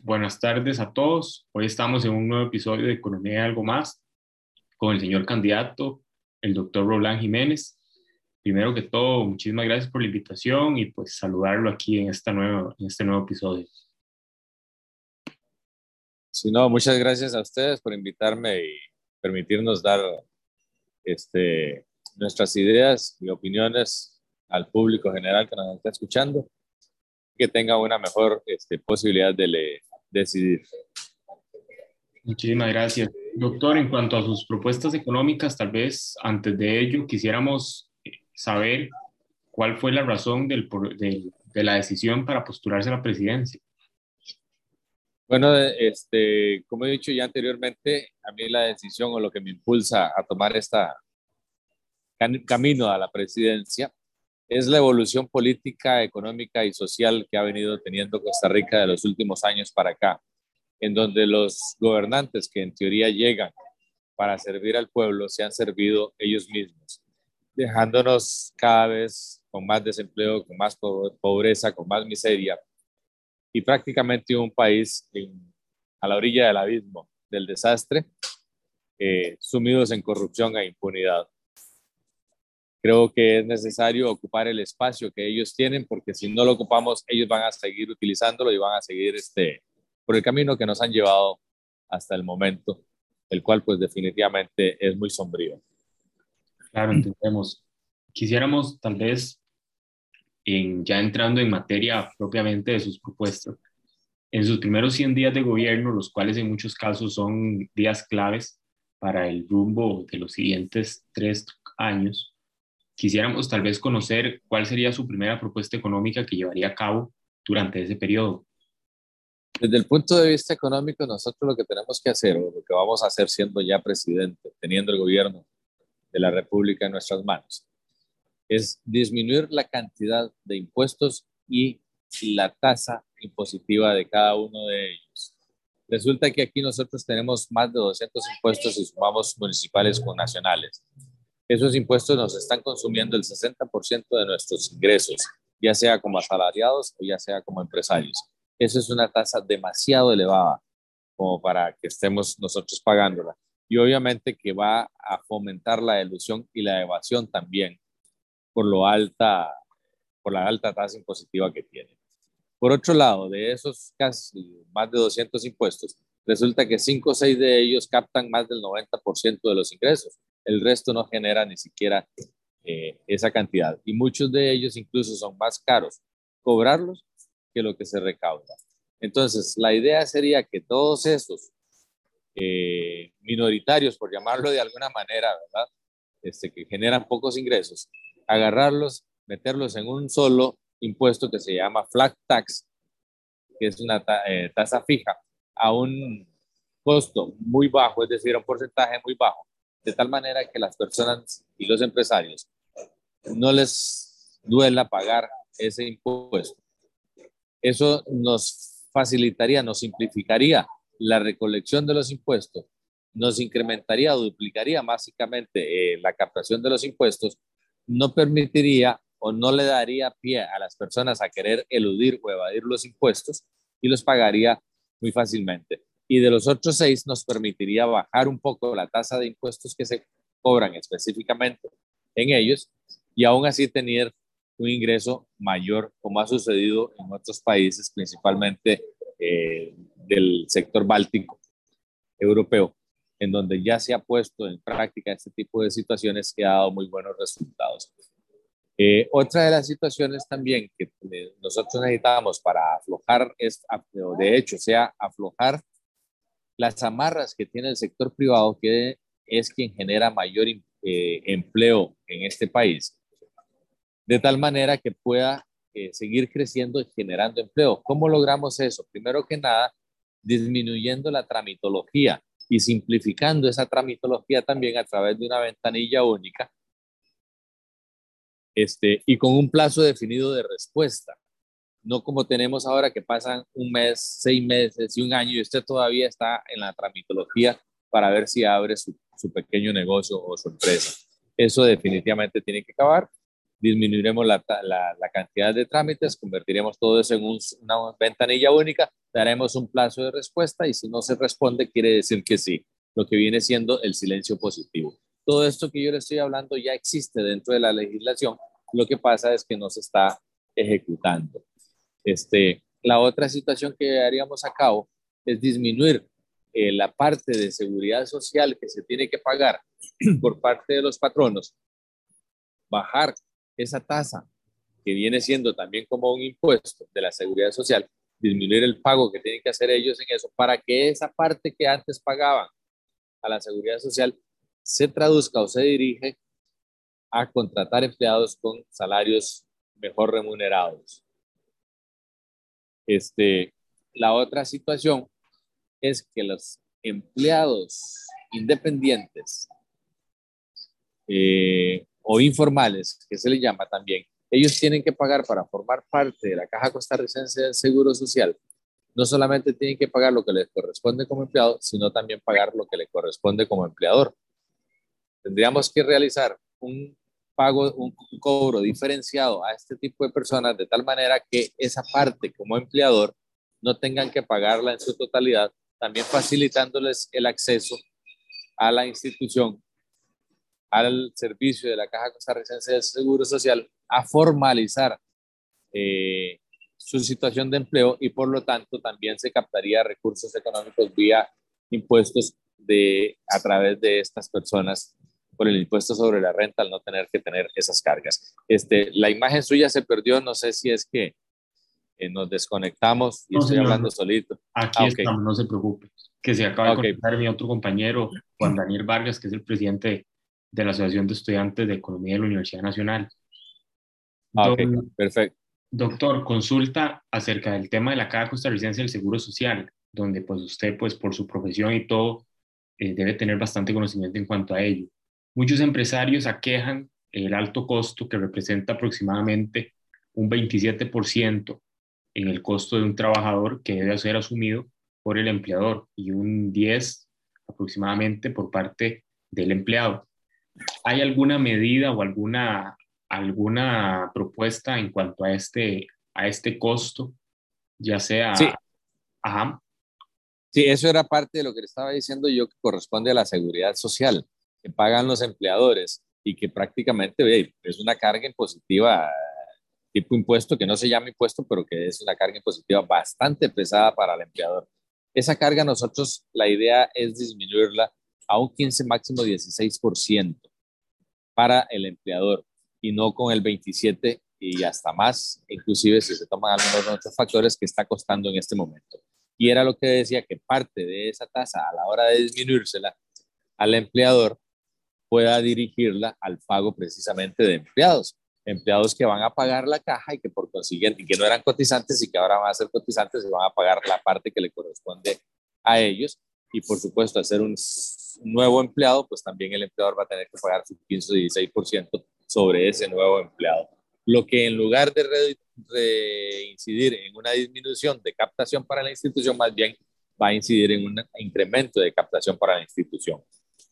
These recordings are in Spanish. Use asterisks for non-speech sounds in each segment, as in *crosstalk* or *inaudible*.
Buenas tardes a todos. Hoy estamos en un nuevo episodio de Economía Algo Más con el señor candidato, el doctor Roland Jiménez. Primero que todo, muchísimas gracias por la invitación y pues saludarlo aquí en, esta nueva, en este nuevo episodio. Sí, no, muchas gracias a ustedes por invitarme y permitirnos dar este, nuestras ideas y opiniones al público general que nos está escuchando, que tenga una mejor este, posibilidad de le, decidir. Muchísimas gracias. Doctor, en cuanto a sus propuestas económicas, tal vez antes de ello quisiéramos eh, saber cuál fue la razón del, de, de la decisión para postularse a la presidencia. Bueno, este, como he dicho ya anteriormente, a mí la decisión o lo que me impulsa a tomar esta camino a la presidencia es la evolución política, económica y social que ha venido teniendo Costa Rica de los últimos años para acá, en donde los gobernantes que en teoría llegan para servir al pueblo se han servido ellos mismos, dejándonos cada vez con más desempleo, con más pobreza, con más miseria y prácticamente un país a la orilla del abismo del desastre, eh, sumidos en corrupción e impunidad creo que es necesario ocupar el espacio que ellos tienen, porque si no lo ocupamos, ellos van a seguir utilizándolo y van a seguir este, por el camino que nos han llevado hasta el momento, el cual pues definitivamente es muy sombrío. Claro, entendemos. Quisiéramos tal vez, en, ya entrando en materia propiamente de sus propuestas, en sus primeros 100 días de gobierno, los cuales en muchos casos son días claves para el rumbo de los siguientes tres años, Quisiéramos tal vez conocer cuál sería su primera propuesta económica que llevaría a cabo durante ese periodo. Desde el punto de vista económico, nosotros lo que tenemos que hacer, o lo que vamos a hacer siendo ya presidente, teniendo el gobierno de la República en nuestras manos, es disminuir la cantidad de impuestos y la tasa impositiva de cada uno de ellos. Resulta que aquí nosotros tenemos más de 200 impuestos y sumamos municipales con nacionales esos impuestos nos están consumiendo el 60% de nuestros ingresos, ya sea como asalariados o ya sea como empresarios. Eso es una tasa demasiado elevada como para que estemos nosotros pagándola. Y obviamente que va a fomentar la ilusión y la evasión también por, lo alta, por la alta tasa impositiva que tiene. Por otro lado, de esos casi más de 200 impuestos, resulta que 5 o 6 de ellos captan más del 90% de los ingresos el resto no genera ni siquiera eh, esa cantidad. Y muchos de ellos incluso son más caros cobrarlos que lo que se recauda. Entonces, la idea sería que todos esos eh, minoritarios, por llamarlo de alguna manera, ¿verdad? Este, que generan pocos ingresos, agarrarlos, meterlos en un solo impuesto que se llama flat tax, que es una eh, tasa fija, a un costo muy bajo, es decir, a un porcentaje muy bajo, de tal manera que las personas y los empresarios no les duela pagar ese impuesto. Eso nos facilitaría, nos simplificaría la recolección de los impuestos, nos incrementaría o duplicaría básicamente eh, la captación de los impuestos, no permitiría o no le daría pie a las personas a querer eludir o evadir los impuestos y los pagaría muy fácilmente y de los otros seis nos permitiría bajar un poco la tasa de impuestos que se cobran específicamente en ellos y aún así tener un ingreso mayor como ha sucedido en otros países, principalmente eh, del sector báltico europeo, en donde ya se ha puesto en práctica este tipo de situaciones que ha dado muy buenos resultados. Eh, otra de las situaciones también que eh, nosotros necesitamos para aflojar, es, de hecho, sea aflojar las amarras que tiene el sector privado, que es quien genera mayor eh, empleo en este país, de tal manera que pueda eh, seguir creciendo y generando empleo. ¿Cómo logramos eso? Primero que nada, disminuyendo la tramitología y simplificando esa tramitología también a través de una ventanilla única este, y con un plazo definido de respuesta no como tenemos ahora que pasan un mes, seis meses y un año y usted todavía está en la tramitología para ver si abre su, pequeño negocio o su empresa. Eso definitivamente tiene que acabar disminuiremos la, cantidad de trámites, convertiremos todo eso en una ventanilla única, daremos un plazo de respuesta y si no se responde quiere decir que sí, lo que viene siendo el silencio positivo. Todo esto que yo le estoy hablando ya existe dentro de la legislación, lo que pasa es que no se está ejecutando. Este, la otra situación que haríamos a cabo es disminuir eh, la parte de seguridad social que se tiene que pagar *clears throat* por parte de los patronos, bajar esa tasa que viene siendo también como un impuesto de la seguridad social, disminuir el pago que tienen que hacer ellos en eso para que esa parte que antes pagaban a la seguridad social se traduzca o se dirige a contratar empleados con salarios mejor remunerados. Este, la otra situación es que los empleados independientes eh, o informales, que se le llama también, ellos tienen que pagar para formar parte de la Caja Costarricense del Seguro Social. No solamente tienen que pagar lo que les corresponde como empleado, sino también pagar lo que le corresponde como empleador. Tendríamos que realizar un pago, un cobro diferenciado a este tipo de personas de tal manera que esa parte como empleador no tengan que pagarla en su totalidad, también facilitándoles el acceso a la institución al servicio de la Caja Costarricense del Seguro Social a formalizar eh, su situación de empleo y por lo tanto también se captaría recursos económicos vía impuestos de, a través de estas personas por el impuesto sobre la renta al no tener que tener esas cargas. Este, la imagen suya se perdió, no sé si es que eh, nos desconectamos y estoy hablando solito. Aquí ah, estamos, no se preocupe. Que se acaba de conectar mi otro compañero, Juan Daniel Vargas, que es el presidente de la Asociación de Estudiantes de Economía de la Universidad Nacional. Ah, perfecto. Doctor, consulta acerca del tema de la Caja Costarricense del Seguro Social, donde pues usted pues por su profesión y todo eh, debe tener bastante conocimiento en cuanto a ello. Muchos empresarios aquejan el alto costo que representa aproximadamente un 27% en el costo de un trabajador que debe ser asumido por el empleador y un 10 aproximadamente por parte del empleado. ¿Hay alguna medida o alguna, alguna propuesta en cuanto a este, a este costo? Ya sea... Sí. Sí, eso era parte de lo que le estaba diciendo yo que corresponde a la seguridad social que pagan los empleadores y que prácticamente es una carga impositiva tipo impuesto que no se llama impuesto, pero que es una carga impositiva bastante pesada para el empleador. Esa carga nosotros, la idea es disminuirla a un 15, máximo 16% para el empleador y no con el 27 y hasta más, inclusive si se toman algunos otros factores que está costando en este momento. Y era lo que decía que parte de esa tasa a la hora de disminuírsela al empleador pueda dirigirla al pago precisamente de empleados. Empleados que van a pagar la caja y que por consiguiente, que no eran cotizantes y que ahora van a ser cotizantes y van a pagar la parte que le corresponde a ellos y por supuesto hacer un nuevo empleado, pues también el empleador va a tener que pagar su 15 o 16% sobre ese nuevo empleado. Lo que en lugar de reincidir en una disminución de captación para la institución, más bien va a incidir en un incremento de captación para la institución.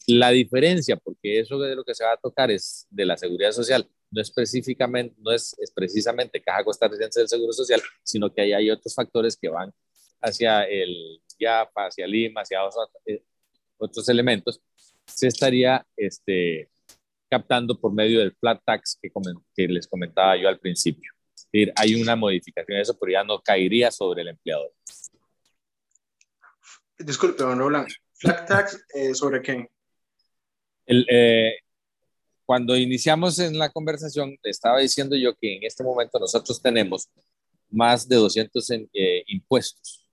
La diferencia, porque eso de lo que se va a tocar es de la seguridad social, no específicamente, no es, es precisamente Caja Costarricense del Seguro Social, sino que ahí hay otros factores que van hacia el YAPA, hacia Lima, hacia eh, otros, elementos, se estaría este, captando por medio del flat tax que, que les comentaba yo al principio. Es decir, hay una modificación de eso, pero ya no caería sobre el empleador. Disculpe, don Roland, ¿flat tax eh, sobre qué? El, eh, cuando iniciamos en la conversación, estaba diciendo yo que en este momento nosotros tenemos más de 200 impuestos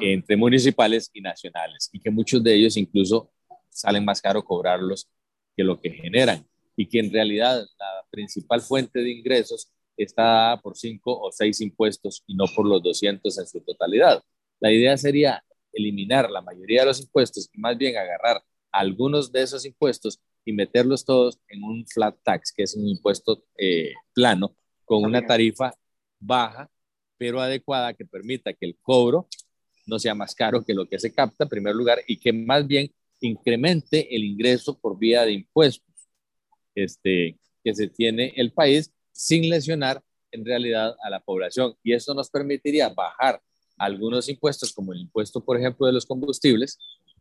entre municipales y nacionales, y que muchos de ellos incluso salen más caro cobrarlos que lo que generan, y que en realidad la principal fuente de ingresos está dada por cinco o seis impuestos y no por los 200 en su totalidad. La idea sería eliminar la mayoría de los impuestos y más bien agarrar algunos de esos impuestos y meterlos todos en un flat tax, que es un impuesto eh, plano, con una tarifa baja, pero adecuada que permita que el cobro no sea más caro que lo que se capta en primer lugar y que más bien incremente el ingreso por vía de impuestos. Este, que se tiene el país sin lesionar en realidad a la población. Y eso nos permitiría bajar algunos impuestos, como el impuesto, por ejemplo, de los combustibles,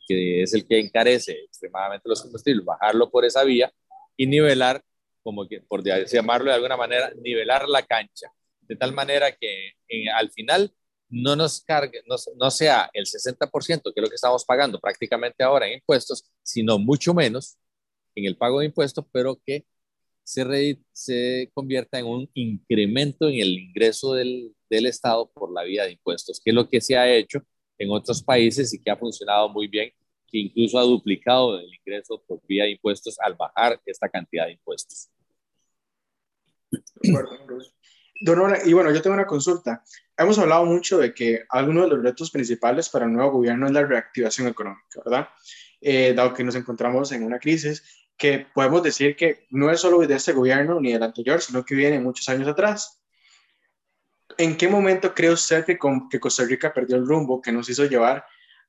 que es el que encarece extremadamente los combustibles, bajarlo por esa vía y nivelar, como que, por llamarlo de alguna manera, nivelar la cancha, de tal manera que eh, al final no nos cargue, no, no, sea el 60%, que es lo que estamos pagando prácticamente ahora en impuestos, sino mucho menos en el pago de impuestos, pero que se, se convierta en un incremento en el ingreso del, del Estado por la vía de impuestos, que es lo que se ha hecho en otros países y que ha funcionado muy bien, que incluso ha duplicado el ingreso por vía de impuestos al bajar esta cantidad de impuestos. Don y bueno, yo tengo una consulta. Hemos hablado mucho de que algunos de los retos principales para el nuevo gobierno es la reactivación económica, ¿verdad? Eh, dado que nos encontramos en una crisis que podemos decir que no es solo de este gobierno ni del anterior, sino que viene muchos años atrás. ¿En qué momento cree usted que, que Costa Rica perdió el rumbo que nos hizo llevar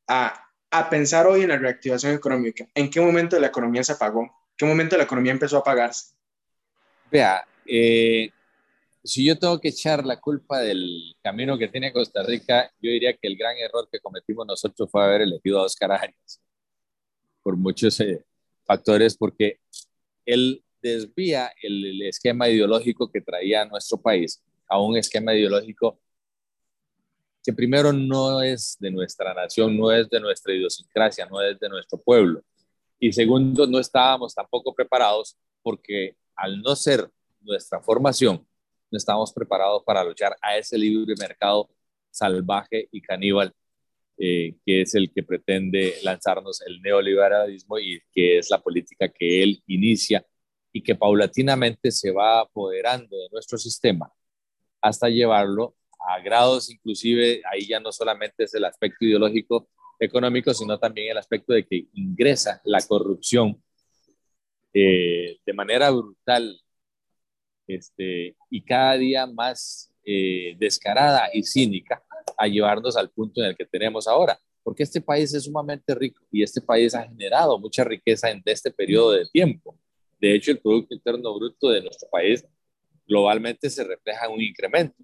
a, a pensar hoy en la reactivación económica? ¿En qué momento la economía se apagó? ¿En qué momento la economía empezó a apagarse? Vea, eh, si yo tengo que echar la culpa del camino que tiene Costa Rica, yo diría que el gran error que cometimos nosotros fue haber elegido a Oscar Arias por muchos eh, factores, porque él desvía el, esquema ideológico que traía nuestro país a un esquema ideológico que primero no es de nuestra nación, no es de nuestra idiosincrasia, no es de nuestro pueblo. Y segundo, no estábamos tampoco preparados porque al no ser nuestra formación, no estábamos preparados para luchar a ese libre mercado salvaje y caníbal eh, que es el que pretende lanzarnos el neoliberalismo y que es la política que él inicia y que paulatinamente se va apoderando de nuestro sistema hasta llevarlo grados inclusive, ahí ya no solamente es el aspecto ideológico económico, sino también el aspecto de que ingresa la corrupción eh, de manera brutal este, y cada día más eh, descarada y cínica a llevarnos al punto en el que tenemos ahora, porque este país es sumamente rico y este país ha generado mucha riqueza en este periodo de tiempo. De hecho, el Producto Interno Bruto de nuestro país globalmente se refleja en un incremento,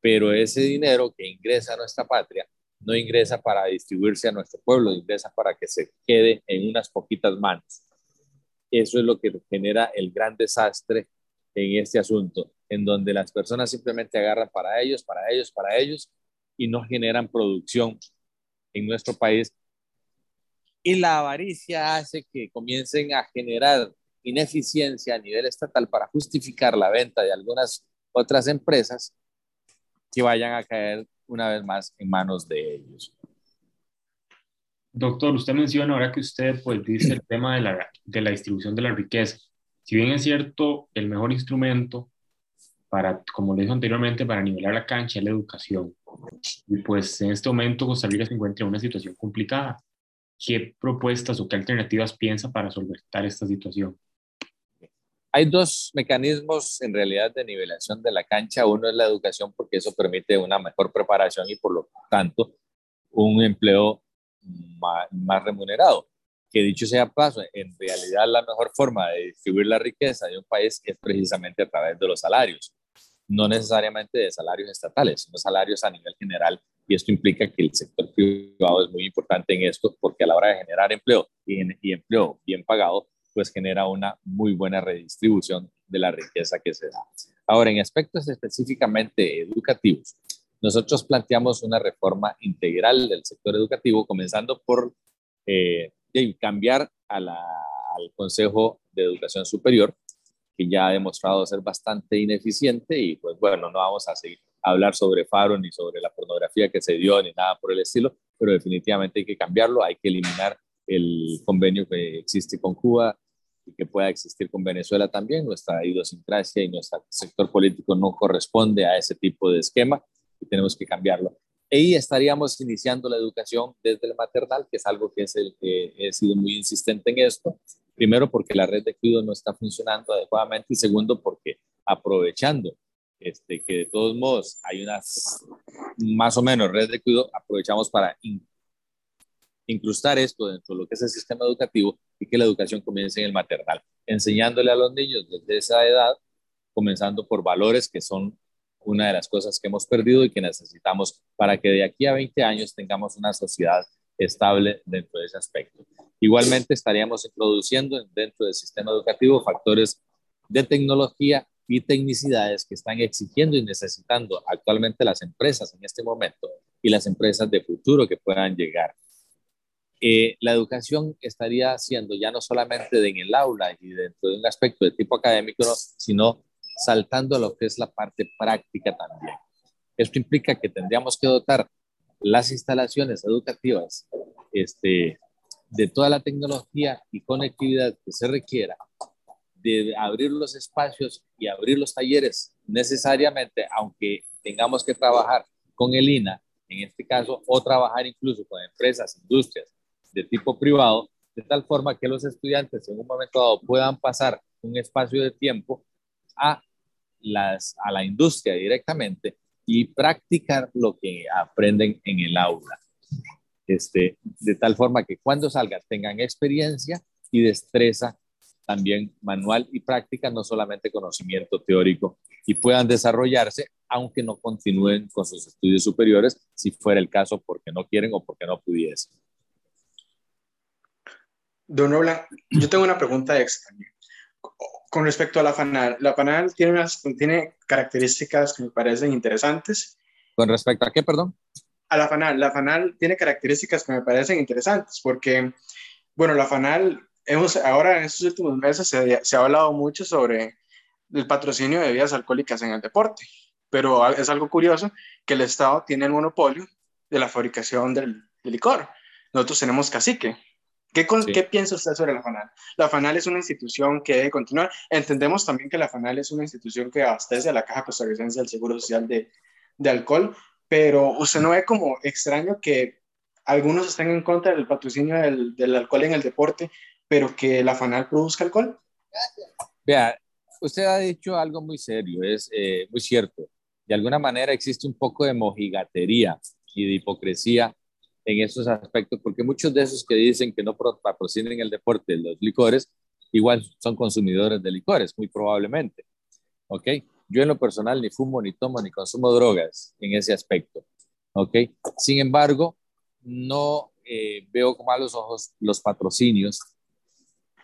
pero ese dinero que ingresa a nuestra patria no ingresa para distribuirse a nuestro pueblo, ingresa para que se quede en unas poquitas manos. Eso es lo que genera el gran desastre en este asunto, en donde las personas simplemente agarran para ellos, para ellos, para ellos, y no generan producción en nuestro país. Y la avaricia hace que comiencen a generar ineficiencia a nivel estatal para justificar la venta de algunas otras empresas que vayan a caer una vez más en manos de ellos. Doctor, usted menciona ahora que usted pues dice el tema de la, de la distribución de la riqueza. Si bien es cierto, el mejor instrumento para, como le dije anteriormente, para nivelar la cancha es la educación. Y pues en este momento Costa Rica se encuentra en una situación complicada. ¿Qué propuestas o qué alternativas piensa para solventar esta situación? Hay dos mecanismos en realidad de nivelación de la cancha. Uno es la educación porque eso permite una mejor preparación y por lo tanto un empleo más, más remunerado que dicho sea paso, en realidad la mejor forma de distribuir la riqueza de un país es precisamente a través de los salarios, no necesariamente de salarios estatales, sino salarios a nivel general. Y esto implica que el sector privado es muy importante en esto porque a la hora de generar empleo y, y empleo bien pagado, pues genera una muy buena redistribución de la riqueza que se da. Ahora, en aspectos específicamente educativos, nosotros planteamos una reforma integral del sector educativo, comenzando por eh, cambiar al Consejo de Educación Superior, que ya ha demostrado ser bastante ineficiente y pues bueno, no vamos a seguir a hablar sobre Faro ni sobre la pornografía que se dio ni nada por el estilo, pero definitivamente hay que cambiarlo, hay que eliminar el convenio que existe con Cuba y que pueda existir con Venezuela también. Nuestra idiosincrasia y nuestro sector político no corresponde a ese tipo de esquema y tenemos que cambiarlo. Ahí estaríamos iniciando la educación desde el maternal, que es algo que es el que he sido muy insistente en esto. Primero, porque la red de cuidado no está funcionando adecuadamente y segundo, porque aprovechando este, que de todos modos hay unas más o menos red de cuidado, aprovechamos para incrustar esto dentro de lo que es el sistema educativo y que la educación comience en el maternal, enseñándole a los niños desde esa edad, comenzando por valores que son una de las cosas que hemos perdido y que necesitamos para que de aquí a 20 años tengamos una sociedad estable dentro de ese aspecto. Igualmente estaríamos introduciendo dentro del sistema educativo factores de tecnología y tecnicidades que están exigiendo y necesitando actualmente las empresas en este momento y las empresas de futuro que puedan llegar. Eh, la educación estaría siendo ya no solamente en el aula y dentro de un aspecto de tipo académico, sino saltando a lo que es la parte práctica también. Esto implica que tendríamos que dotar las instalaciones educativas este, de toda la tecnología y conectividad que se requiera, de abrir los espacios y abrir los talleres necesariamente, aunque tengamos que trabajar con el INA, en este caso, o trabajar incluso con empresas, industrias de tipo privado, de tal forma que los estudiantes en un momento dado puedan pasar un espacio de tiempo a, las, a la industria directamente y practicar lo que aprenden en el aula. Este, de tal forma que cuando salgan tengan experiencia y destreza también manual y práctica, no solamente conocimiento teórico, y puedan desarrollarse, aunque no continúen con sus estudios superiores, si fuera el caso porque no quieren o porque no pudiesen. Don Roland, yo tengo una pregunta extra. Con respecto a la FANAL, la FANAL tiene, unas, tiene características que me parecen interesantes. ¿Con respecto a qué, perdón? A la FANAL. La FANAL tiene características que me parecen interesantes porque, bueno, la FANAL, hemos, ahora en estos últimos meses se, se ha hablado mucho sobre el patrocinio de bebidas alcohólicas en el deporte, pero es algo curioso que el Estado tiene el monopolio de la fabricación del, del licor. Nosotros tenemos cacique, ¿Qué, ¿Qué, piensa usted sobre la FANAL? La FANAL es una institución que debe continuar. Entendemos también que la FANAL es una institución que abastece a la Caja Costarricense del Seguro Social de, de Alcohol, pero usted no ve como extraño que algunos estén en contra del patrocinio del, del alcohol en el deporte, pero que la FANAL produzca alcohol. Vea, usted ha dicho algo muy serio, es eh, muy cierto. De alguna manera existe un poco de mojigatería y de hipocresía en esos aspectos, porque muchos de esos que dicen que no patrocinan el deporte, los licores, igual son consumidores de licores, muy probablemente. ¿Ok? Yo en lo personal ni fumo, ni tomo, ni consumo drogas en ese aspecto. ¿Ok? Sin embargo, no eh, veo con malos ojos los patrocinios,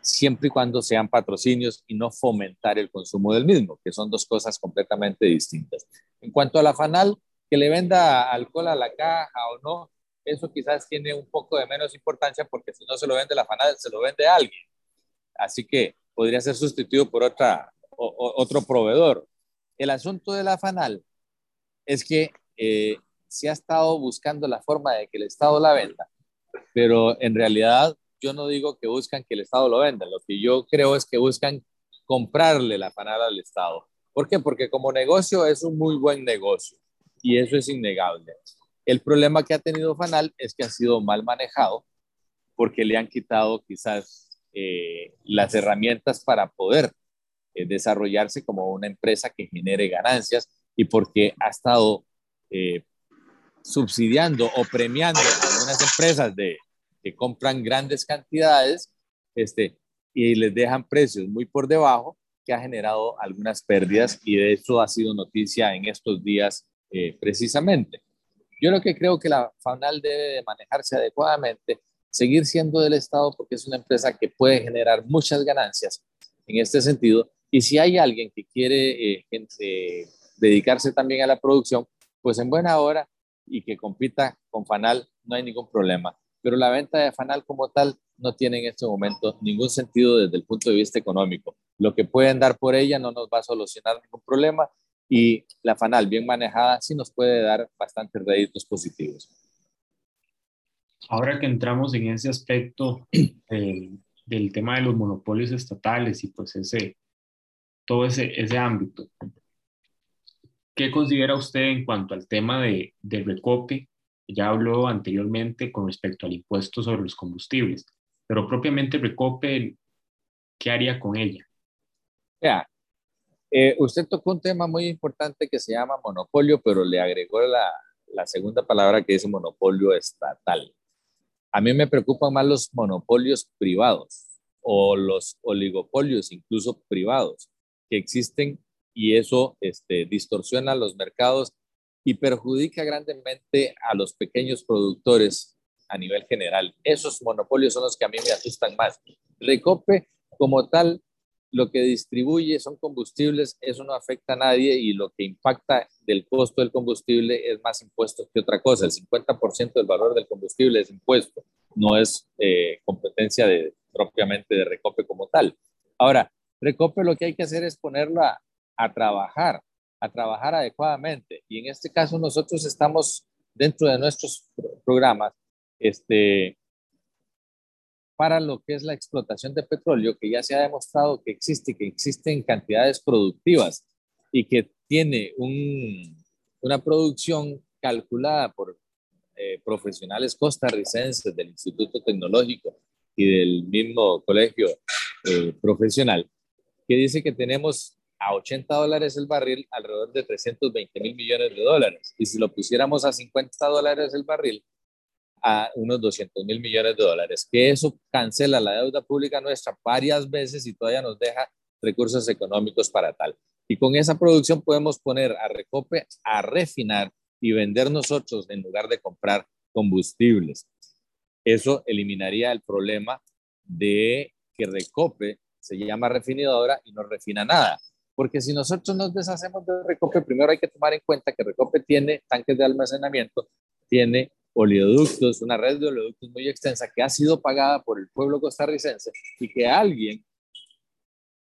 siempre y cuando sean patrocinios y no fomentar el consumo del mismo, que son dos cosas completamente distintas. En cuanto a la FANAL, que le venda alcohol a la caja o no, eso quizás tiene un poco de menos importancia porque si no se lo vende la FANAL, se lo vende a alguien. Así que podría ser sustituido por otra, otro proveedor. El asunto de la FANAL es que eh, se ha estado buscando la forma de que el Estado la venda, pero en realidad yo no digo que buscan que el Estado lo venda, lo que yo creo es que buscan comprarle la FANAL al Estado. ¿Por qué? Porque como negocio es un muy buen negocio y eso es innegable. El problema que ha tenido Fanal es que ha sido mal manejado porque le han quitado quizás eh, las herramientas para poder eh, desarrollarse como una empresa que genere ganancias y porque ha estado eh, subsidiando o premiando a algunas empresas de, que compran grandes cantidades este, y les dejan precios muy por debajo, que ha generado algunas pérdidas y de eso ha sido noticia en estos días precisamente. Yo lo que creo que la FANAL debe de manejarse adecuadamente, seguir siendo del Estado porque es una empresa que puede generar muchas ganancias en este sentido. Y si hay alguien que quiere eh, eh, dedicarse también a la producción, pues en buena hora y que compita con FANAL, no hay ningún problema. Pero la venta de FANAL como tal no tiene en este momento ningún sentido desde el punto de vista económico. Lo que pueden dar por ella no nos va a solucionar ningún problema y la FANAL bien manejada sí nos puede dar bastantes réditos positivos. Ahora que entramos en ese aspecto *clears throat* del tema de los monopolios estatales y pues ese, todo ese, ese ámbito, ¿qué considera usted en cuanto al tema de, de recope? Ya habló anteriormente con respecto al impuesto sobre los combustibles, pero propiamente recope, ¿qué haría con ella? Ya, eh, usted tocó un tema muy importante que se llama monopolio, pero le agregó la, la segunda palabra que es monopolio estatal. A mí me preocupan más los monopolios privados, o los oligopolios, incluso privados, que existen y eso este, distorsiona los mercados y perjudica grandemente a los pequeños productores a nivel general. Esos monopolios son los que a mí me asustan más. Recope como tal, lo que distribuye son combustibles, eso no afecta a nadie y lo que impacta del costo del combustible es más impuesto que otra cosa. El 50% del valor del combustible es impuesto, no es eh, competencia de, propiamente de Recope como tal. Ahora, Recope lo que hay que hacer es ponerlo a trabajar a trabajar adecuadamente. Y en este caso nosotros estamos dentro de nuestros programas este, para lo que es la explotación de petróleo, que ya se ha demostrado que existe, que existe en cantidades productivas y que tiene un, una producción calculada por eh, profesionales costarricenses del Instituto Tecnológico y del mismo colegio eh, profesional, que dice que tenemos a 80 dólares el barril, alrededor de 320 mil millones de dólares. Y si lo pusiéramos a 50 dólares el barril, a unos 200 mil millones de dólares, que eso cancela la deuda pública nuestra varias veces y todavía nos deja recursos económicos para tal. Y con esa producción podemos poner a Recope a refinar y vender nosotros en lugar de comprar combustibles. Eso eliminaría el problema de que Recope se llama refinadora y no refina nada. Porque si nosotros nos deshacemos de Recope, primero hay que tomar en cuenta que Recope tiene tanques de almacenamiento, tiene oleoductos, una red de oleoductos muy extensa que ha sido pagada por el pueblo costarricense y que alguien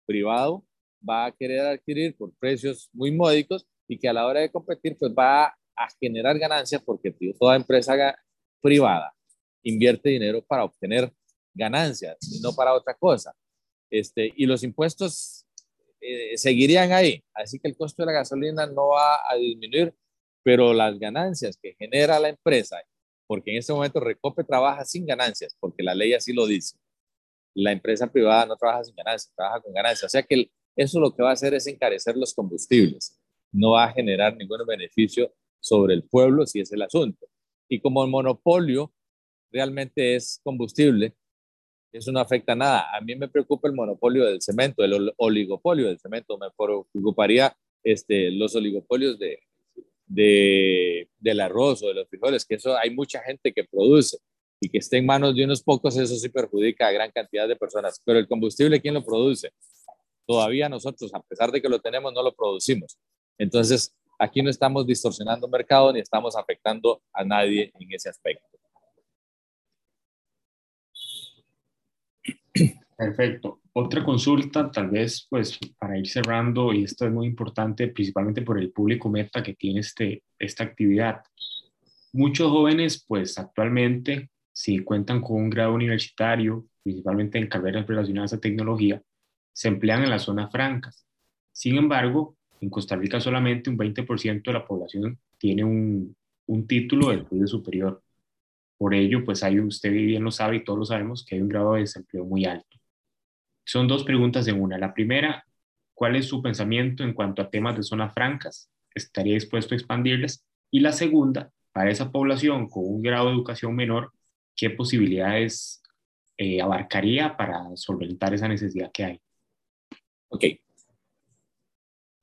privado va a querer adquirir por precios muy módicos y que a la hora de competir pues va a generar ganancias porque toda empresa privada invierte dinero para obtener ganancias y no para otra cosa. Este, y los impuestos eh, seguirían ahí. Así que el costo de la gasolina no va a disminuir, pero las ganancias que genera la empresa, porque en este momento Recope trabaja sin ganancias, porque la ley así lo dice. La empresa privada no trabaja sin ganancias, trabaja con ganancias. O sea que eso lo que va a hacer es encarecer los combustibles. No va a generar ningún beneficio sobre el pueblo si es el asunto. Y como el monopolio realmente es combustible, eso no afecta nada. A mí me preocupa el monopolio del cemento, el oligopolio del cemento. Me preocuparía este, los oligopolios de, de, del arroz o de los frijoles, que eso hay mucha gente que produce y que esté en manos de unos pocos, eso sí perjudica a gran cantidad de personas. Pero el combustible, ¿quién lo produce? Todavía nosotros, a pesar de que lo tenemos, no lo producimos. Entonces, aquí no estamos distorsionando el mercado ni estamos afectando a nadie en ese aspecto. Perfecto. Otra consulta, tal vez, pues, para ir cerrando, y esto es muy importante, principalmente por el público meta que tiene este, esta actividad. Muchos jóvenes, pues, actualmente, si cuentan con un grado universitario, principalmente en carreras relacionadas a tecnología, se emplean en las zonas francas. Sin embargo, en Costa Rica solamente un 20% de la población tiene un, un título de estudio superior. Por ello, pues hay, usted bien lo sabe y todos lo sabemos, que hay un grado de desempleo muy alto. Son dos preguntas en una. La primera, ¿cuál es su pensamiento en cuanto a temas de zonas francas? ¿Estaría dispuesto a expandirlas? Y la segunda, para esa población con un grado de educación menor, ¿qué posibilidades eh, abarcaría para solventar esa necesidad que hay? Ok,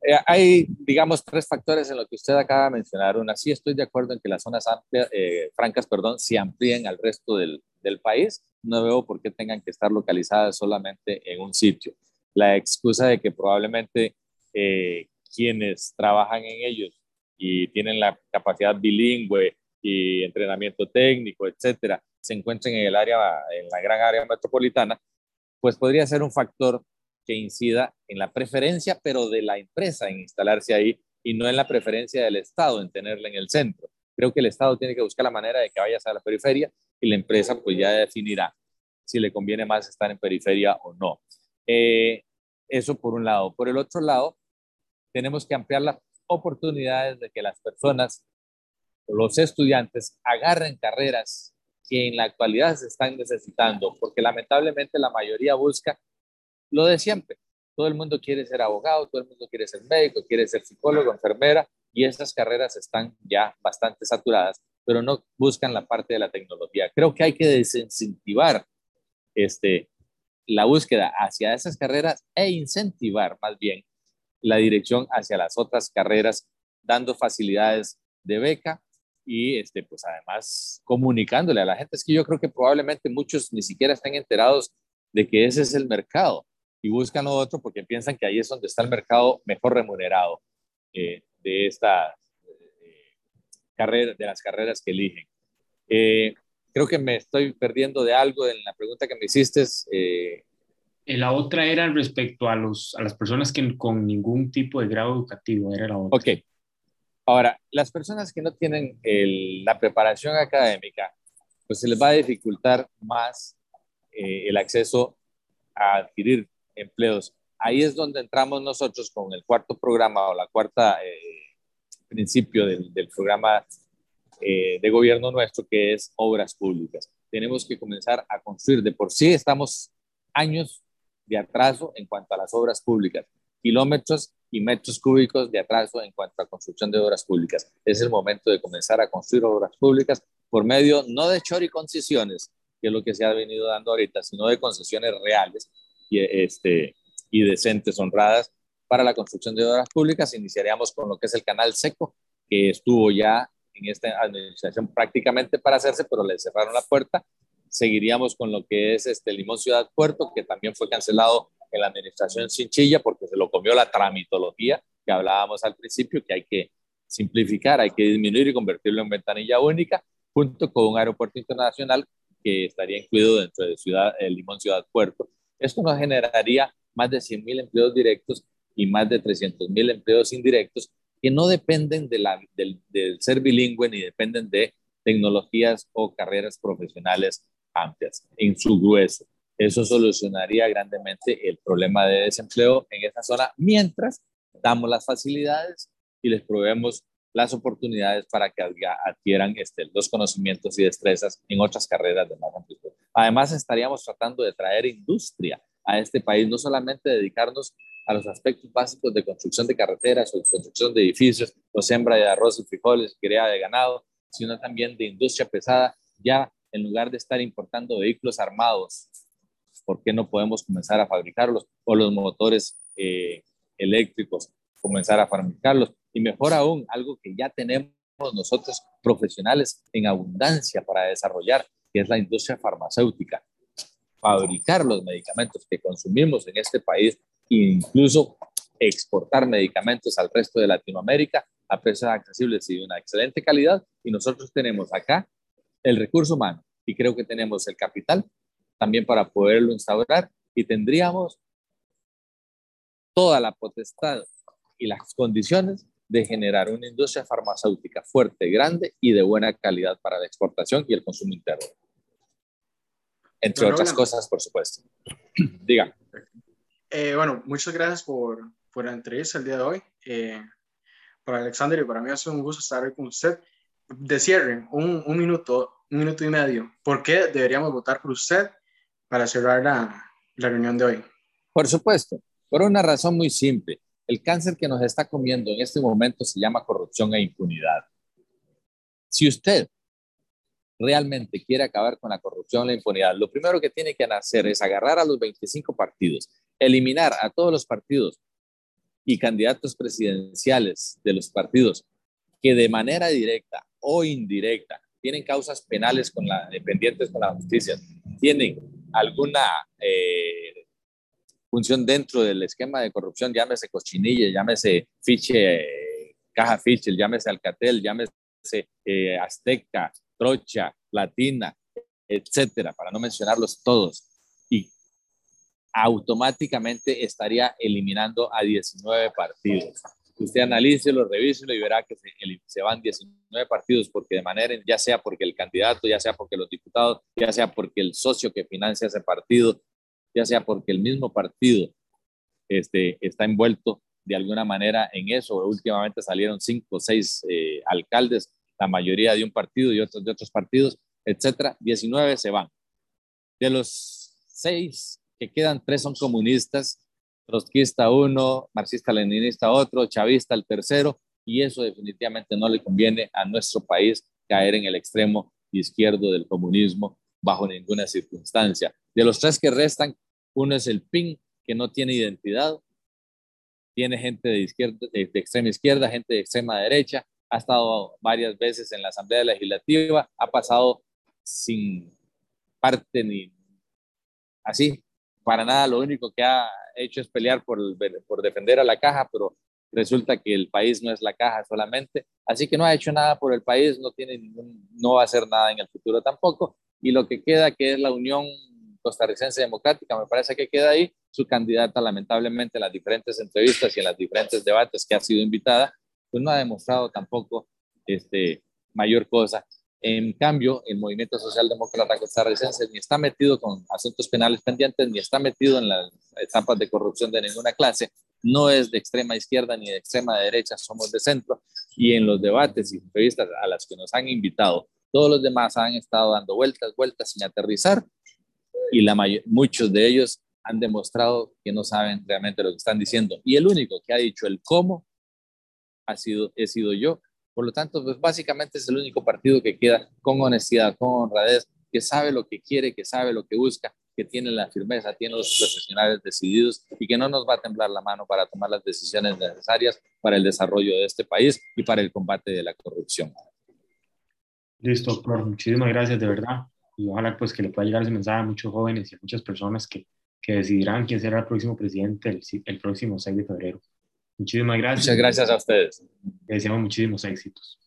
eh, hay, digamos, tres factores en lo que usted acaba de mencionar. Una, sí estoy de acuerdo en que las zonas amplias, eh, francas perdón, se amplíen al resto del, país. No veo por qué tengan que estar localizadas solamente en un sitio. La excusa de que probablemente eh, quienes trabajan en ellos y tienen la capacidad bilingüe y entrenamiento técnico, etcétera, se encuentren en el área, en la gran área metropolitana, pues podría ser un factor que incida en la preferencia, pero de la empresa en instalarse ahí y no en la preferencia del Estado en tenerla en el centro. Creo que el Estado tiene que buscar la manera de que vayas a la periferia y la empresa pues ya definirá si le conviene más estar en periferia o no. Eh, eso por un lado. Por el otro lado, tenemos que ampliar las oportunidades de que las personas los estudiantes agarren carreras que en la actualidad se están necesitando, porque lamentablemente la mayoría busca lo de siempre. Todo el mundo quiere ser abogado, todo el mundo quiere ser médico, quiere ser psicólogo, enfermera, y esas carreras están ya bastante saturadas, pero no buscan la parte de la tecnología. Creo que hay que desincentivar este, la búsqueda hacia esas carreras e incentivar más bien la dirección hacia las otras carreras, dando facilidades de beca y este, pues además comunicándole a la gente. Es que yo creo que probablemente muchos ni siquiera están enterados de que ese es el mercado y buscan otro porque piensan que ahí es donde está el mercado mejor remunerado eh, de esta carrera, de las carreras que eligen. Eh, creo que me estoy perdiendo de algo en la pregunta que me hiciste. la otra era respecto a, los, a las personas que con ningún tipo de grado educativo, era la otra. Ok. Ahora, las personas que no tienen la preparación académica, pues se les va a dificultar más el acceso a adquirir empleos. Ahí es donde entramos nosotros con el cuarto programa o la cuarta eh, principio del, programa eh, de gobierno nuestro, que es obras públicas. Tenemos que comenzar a construir. De por sí estamos años de atraso en cuanto a las obras públicas, kilómetros y metros cúbicos de atraso en cuanto a construcción de obras públicas. Es el momento de comenzar a construir obras públicas por medio no de chor y concesiones, que es lo que se ha venido dando ahorita, sino de concesiones reales y, este, y decentes, honradas para la construcción de obras públicas. Iniciaríamos con lo que es el canal seco, que estuvo ya en esta administración prácticamente para hacerse, pero le cerraron la puerta. Seguiríamos con lo que es este Limón Ciudad Puerto, que también fue cancelado en la administración Chinchilla porque se lo comió la tramitología que hablábamos al principio, que hay que simplificar, hay que disminuir y convertirlo en ventanilla única, junto con un aeropuerto internacional que estaría incluido dentro de Ciudad, el Limón Ciudad Puerto, esto nos generaría más de 100.000 empleos directos y más de 300.000 empleos indirectos que no dependen de la, del, ser bilingüe ni dependen de tecnologías o carreras profesionales amplias en su grueso. Eso solucionaría grandemente el problema de desempleo en esa zona mientras damos las facilidades y les proveemos las oportunidades para que adquieran este, los conocimientos y destrezas en otras carreras de más amplitud. Además, estaríamos tratando de traer industria a este país, no solamente dedicarnos a los aspectos básicos de construcción de carreteras o construcción de edificios, o siembra de arroz y frijoles, cría de ganado, sino también de industria pesada, ya en lugar de estar importando vehículos armados, ¿por qué no podemos comenzar a fabricarlos? O los motores eh, eléctricos, comenzar a fabricarlos. Y mejor aún, algo que ya tenemos nosotros profesionales en abundancia para desarrollar, que es la industria farmacéutica. Fabricar los medicamentos que consumimos en este país e incluso exportar medicamentos al resto de Latinoamérica a precios accesibles y de una excelente calidad. Y nosotros tenemos acá el recurso humano y creo que tenemos el capital también para poderlo instaurar y tendríamos toda la potestad y las condiciones de generar una industria farmacéutica fuerte, grande y de buena calidad para la exportación y el consumo interno entre otras cosas, por supuesto. Diga. Eh, bueno, muchas gracias por, por la entrevista el día de hoy. Eh, para Alexander y para mí sido un gusto estar hoy con usted. De cierre, un, un, minuto, un minuto y medio. ¿Por qué deberíamos votar por usted para cerrar la, la reunión de hoy? Por supuesto, por una razón muy simple. El cáncer que nos está comiendo en este momento se llama corrupción e impunidad. Si usted realmente quiere acabar con la corrupción la impunidad, lo primero que tiene que hacer es agarrar a los 25 partidos, eliminar a todos los partidos y candidatos presidenciales de los partidos que de manera directa o indirecta tienen causas penales con la, dependientes con la justicia, tienen alguna eh, función dentro del esquema de corrupción, llámese cochinilla, llámese fiche, caja fiche, llámese Alcatel, llámese eh, Azteca, Trocha, Latina, etcétera, para no mencionarlos todos. Automáticamente estaría eliminando a 19 partidos. Usted analice, lo revise y verá que se, se, van 19 partidos porque de manera, ya sea porque el candidato, ya sea porque los diputados, ya sea porque el socio que financia ese partido, ya sea porque el mismo partido este, está envuelto de alguna manera en eso. Últimamente salieron cinco o seis eh, alcaldes la mayoría de un partido y otros de otros partidos, etcétera, 19 se van. De los seis que quedan, tres son comunistas, trotskista uno, marxista-leninista otro, chavista el tercero, y eso definitivamente no le conviene a nuestro país caer en el extremo izquierdo del comunismo bajo ninguna circunstancia. De los tres que restan, Uno es el PIN, que no tiene identidad, tiene gente de, izquierda, de, extrema izquierda, gente de extrema derecha, ha estado varias veces en la Asamblea Legislativa, ha pasado sin parte ni así, para nada, lo único que ha hecho es pelear por, defender a la caja, pero resulta que el país no es la caja solamente, así que no ha hecho nada por el país, no tiene ningún, no va a hacer nada en el futuro tampoco, y lo que queda que es la Unión Costarricense Democrática, me parece que queda ahí, su candidata lamentablemente en las diferentes entrevistas y en los diferentes debates que ha sido invitada, pues no ha demostrado tampoco este, mayor cosa. En cambio, el movimiento socialdemócrata costarricense ni está metido con asuntos penales pendientes, ni está metido en las etapas de corrupción de ninguna clase, no es de extrema izquierda ni de extrema derecha, somos de centro. Y en los debates y entrevistas a las que nos han invitado, todos los demás han estado dando vueltas, vueltas sin aterrizar y la muchos de ellos han demostrado que no saben realmente lo que están diciendo. Y el único que ha dicho el cómo ha sido, he sido yo. Por lo tanto, pues básicamente es el único partido que queda con honestidad, con honradez, que sabe lo que quiere, que sabe lo que busca, que tiene la firmeza, tiene los profesionales decididos y que no nos va a temblar la mano para tomar las decisiones necesarias para el desarrollo de este país y para el combate de la corrupción. Listo, doctor. Muchísimas gracias, de verdad. Y ojalá pues que le pueda llegar ese mensaje a muchos jóvenes y a muchas personas que, que decidirán quién será el próximo presidente el, el próximo 6 de febrero. Muchísimas gracias. Muchas gracias a ustedes. Les deseamos muchísimos éxitos.